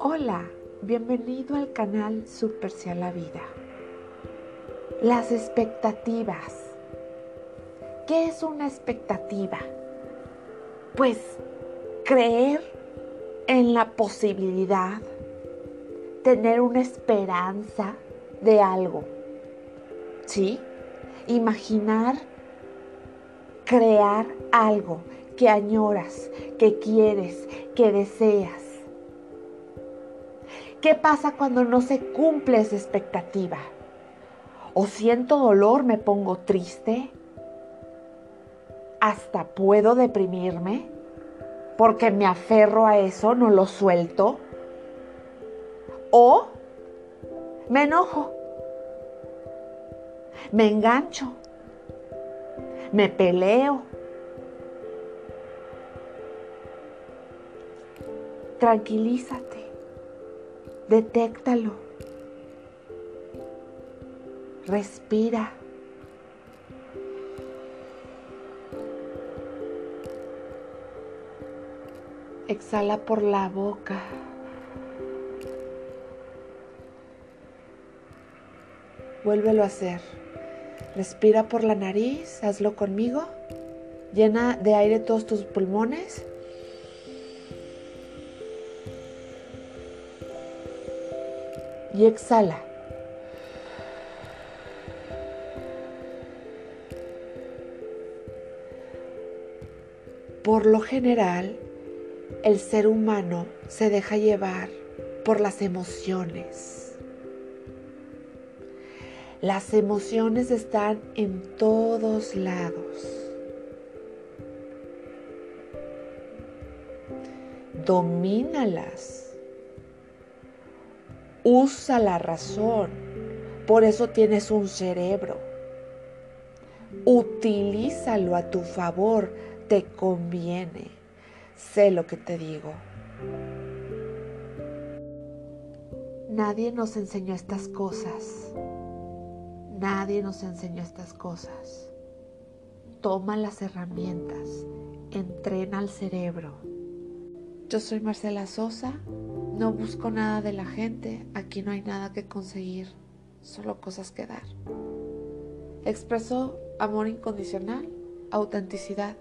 Hola, bienvenido al canal Super a la Vida. Las expectativas. ¿Qué es una expectativa? Pues creer en la posibilidad, tener una esperanza de algo. ¿Sí? Imaginar, crear algo que añoras, que quieres, que deseas. ¿Qué pasa cuando no se cumple esa expectativa? O siento dolor, me pongo triste. Hasta puedo deprimirme porque me aferro a eso, no lo suelto. O me enojo, me engancho, me peleo. Tranquilízate. Detéctalo. Respira. Exhala por la boca. Vuélvelo a hacer. Respira por la nariz, hazlo conmigo. Llena de aire todos tus pulmones. y exhala. Por lo general, el ser humano se deja llevar por las emociones. Las emociones están en todos lados. Domínalas Usa la razón. Por eso tienes un cerebro. Utilízalo a tu favor. Te conviene. Sé lo que te digo. Nadie nos enseñó estas cosas. Nadie nos enseñó estas cosas. Toma las herramientas. Entrena al cerebro. Yo soy Marcela Sosa no busco nada de la gente, aquí no hay nada que conseguir, solo cosas que dar. Expreso amor incondicional, autenticidad.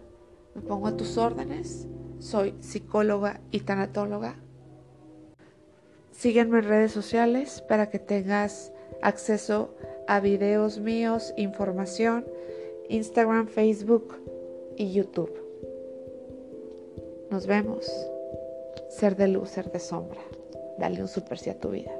Me pongo a tus órdenes, soy psicóloga y tanatóloga. Sígueme en redes sociales para que tengas acceso a videos míos, información, Instagram, Facebook y YouTube. Nos vemos. Ser de luz, ser de sombra. Dale un super sí a tu vida.